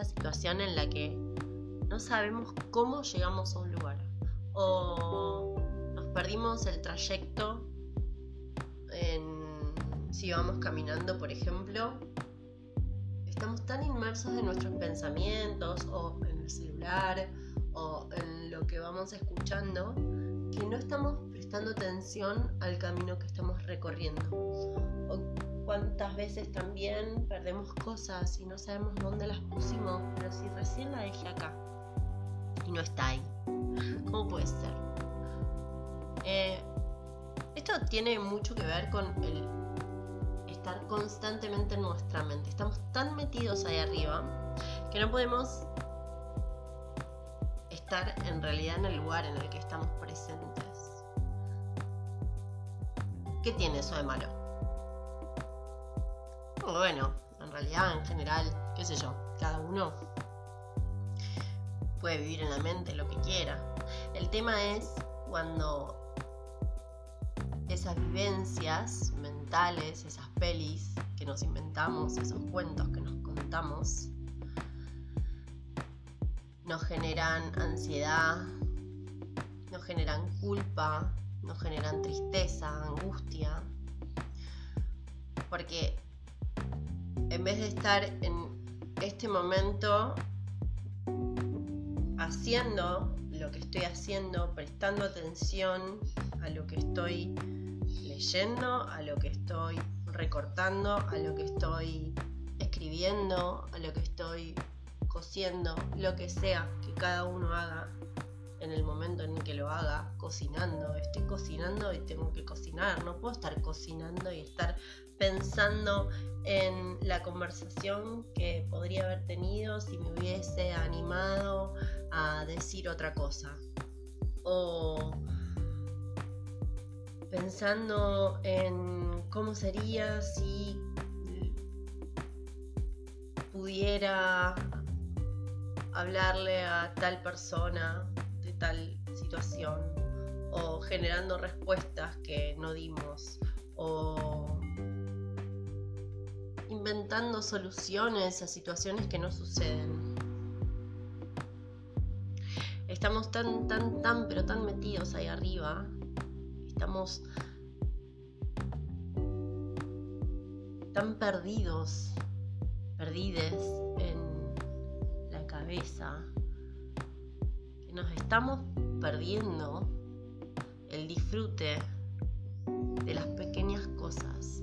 esta situación en la que no sabemos cómo llegamos a un lugar o nos perdimos el trayecto si vamos caminando, por ejemplo, estamos tan inmersos en nuestros pensamientos o en el celular o en lo que vamos escuchando que no estamos prestando atención al camino que estamos recorriendo. Cuántas veces también perdemos cosas y no sabemos dónde las pusimos, pero si recién la dejé acá y no está ahí. ¿Cómo puede ser? Eh, esto tiene mucho que ver con el estar constantemente en nuestra mente. Estamos tan metidos ahí arriba que no podemos estar en realidad en el lugar en el que estamos presentes. ¿Qué tiene eso de malo? Bueno, en realidad, en general, qué sé yo, cada uno puede vivir en la mente lo que quiera. El tema es cuando esas vivencias mentales, esas pelis que nos inventamos, esos cuentos que nos contamos, nos generan ansiedad, nos generan culpa, nos generan tristeza, angustia, porque en vez de estar en este momento haciendo lo que estoy haciendo, prestando atención a lo que estoy leyendo, a lo que estoy recortando, a lo que estoy escribiendo, a lo que estoy cosiendo, lo que sea que cada uno haga en el momento en que lo haga, cocinando. Estoy cocinando y tengo que cocinar. No puedo estar cocinando y estar pensando en la conversación que podría haber tenido si me hubiese animado a decir otra cosa. O pensando en cómo sería si pudiera hablarle a tal persona tal situación o generando respuestas que no dimos o inventando soluciones a situaciones que no suceden. Estamos tan, tan, tan, pero tan metidos ahí arriba estamos tan perdidos, perdides en la cabeza, nos estamos perdiendo el disfrute de las pequeñas cosas.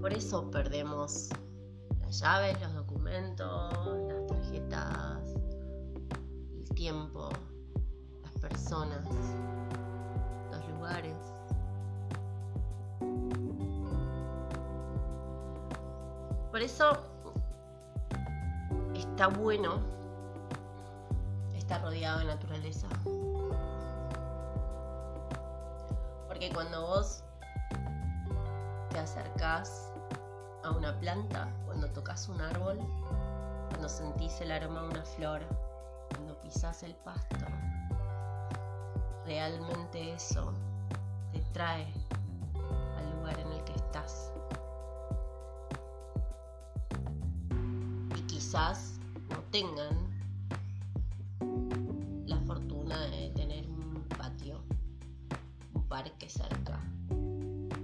Por eso perdemos las llaves, los documentos, las tarjetas, el tiempo personas, los lugares. Por eso está bueno estar rodeado de naturaleza. Porque cuando vos te acercás a una planta, cuando tocas un árbol, cuando sentís el aroma de una flor, cuando pisás el pasto, realmente eso te trae al lugar en el que estás. Y quizás tengan la fortuna de tener un patio, un parque cerca,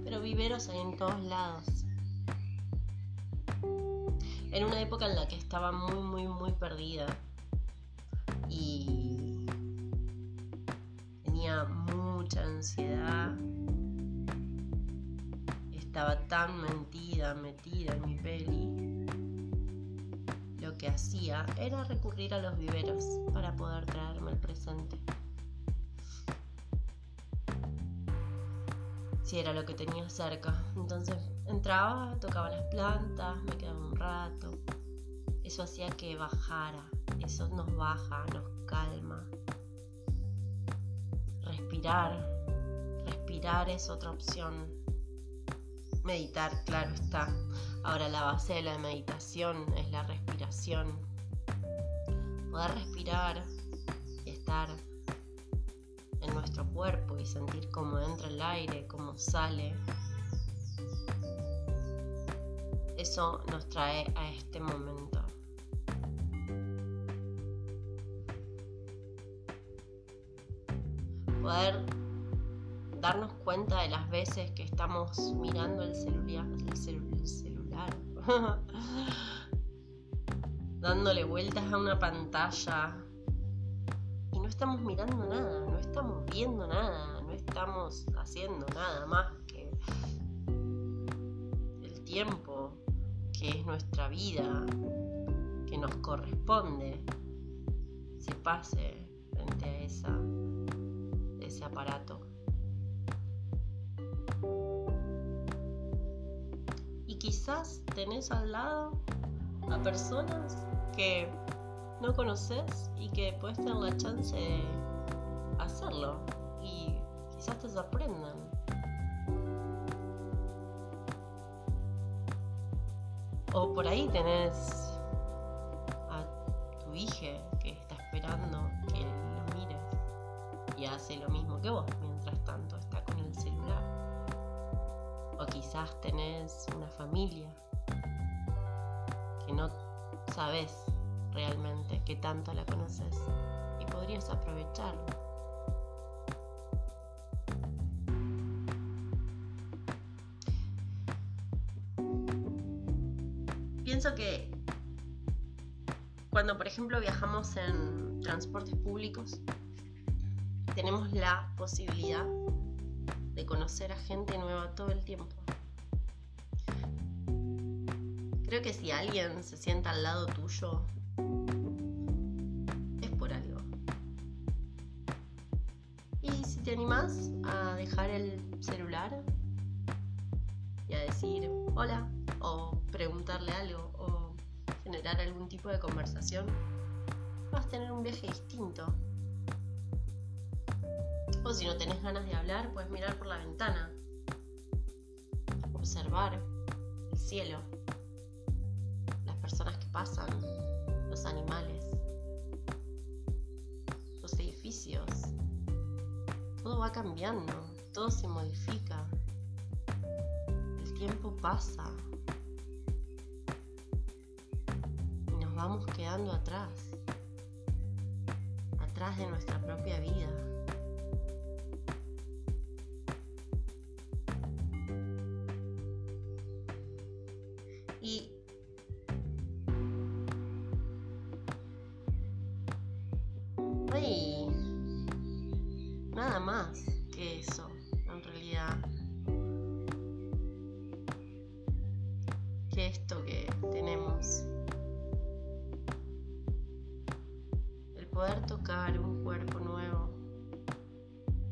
pero viveros hay en todos lados. En una época en la que estaba muy, muy, muy perdida y mucha ansiedad. Estaba tan mentida, metida en mi peli. Lo que hacía era recurrir a los viveros para poder traerme el presente. Si era lo que tenía cerca. Entonces entraba, tocaba las plantas, me quedaba un rato. Eso hacía que bajara. Eso nos baja, nos calma, respirar. Respirar es otra opción. Meditar, claro está. Ahora la base de la meditación es la respiración. Poder respirar y estar en nuestro cuerpo y sentir cómo entra el aire, cómo sale. eso nos trae a este momento. Estamos mirando el celular, el, celular dándole vueltas a una pantalla y no estamos mirando nada, no estamos viendo nada, no estamos haciendo nada más que el tiempo que es nuestra vida, que nos corresponde, se pase frente a esa, ese aparato. Y quizás tenés al lado a personas que no conoces y que puedes tener la chance de hacerlo y quizás te sorprendan. O por ahí tenés a tu hija que está esperando que lo mires y hace lo mismo que vos quizás tenés una familia que no sabes realmente que tanto la conoces y podrías aprovecharlo. pienso que cuando, por ejemplo, viajamos en transportes públicos, tenemos la posibilidad de conocer a gente nueva todo el tiempo. Creo que si alguien se sienta al lado tuyo, es por algo. Y si te animas a dejar el celular y a decir, hola, o preguntarle algo o generar algún tipo de conversación, vas a tener un viaje distinto. O si no tenés ganas de hablar, puedes mirar por la ventana, observar el cielo, personas que pasan, los animales, los edificios. Todo va cambiando, todo se modifica, el tiempo pasa. vamos quedando atrás, atrás de nuestra propia vida. Y poder tocar un cuerpo nuevo,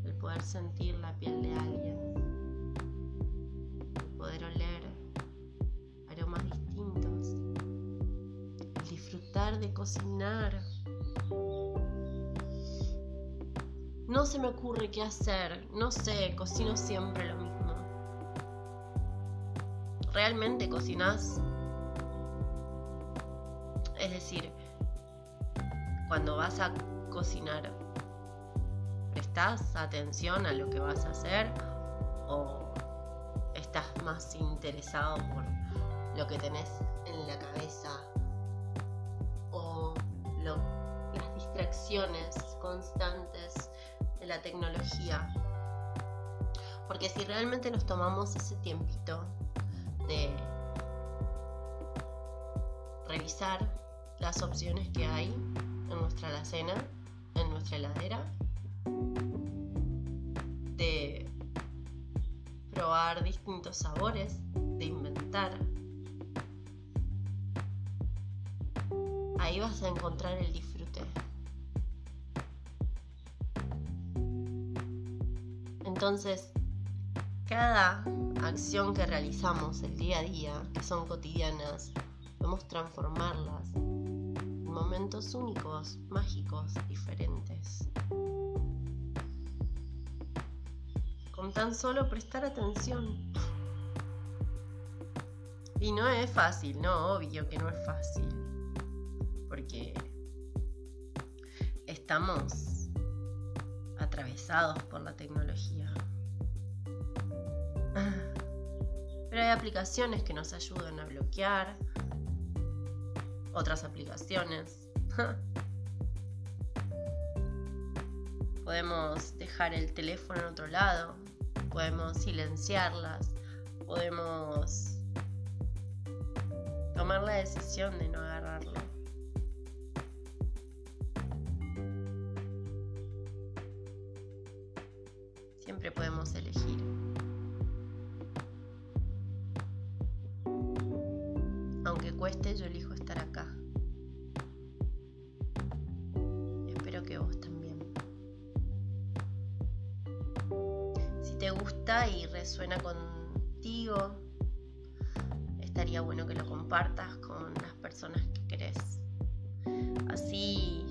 el poder sentir la piel de alguien, el poder oler aromas distintos, el disfrutar de cocinar. No se me ocurre qué hacer, no sé, cocino siempre lo mismo. ¿Realmente cocinas? Es decir, cuando vas a cocinar, ¿prestás atención a lo que vas a hacer o estás más interesado por lo que tenés en la cabeza o las distracciones constantes de la tecnología? Porque si realmente nos tomamos ese tiempito de revisar las opciones que hay en nuestra alacena, en nuestra heladera, de probar distintos sabores, de inventar. Ahí vas a encontrar el disfrute. Entonces, cada acción que realizamos el día a día, que son cotidianas, podemos transformarlas momentos únicos, mágicos, diferentes. Con tan solo prestar atención. Y no es fácil, no, obvio que no es fácil. Porque estamos atravesados por la tecnología. Pero hay aplicaciones que nos ayudan a bloquear. Otras aplicaciones. Podemos dejar el teléfono en otro lado. Podemos silenciarlas. Podemos tomar la decisión de no y resuena contigo, estaría bueno que lo compartas con las personas que querés. Así,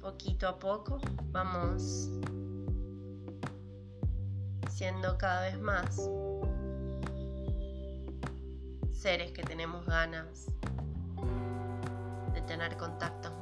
poquito a poco, vamos siendo cada vez más seres que tenemos ganas de tener contactos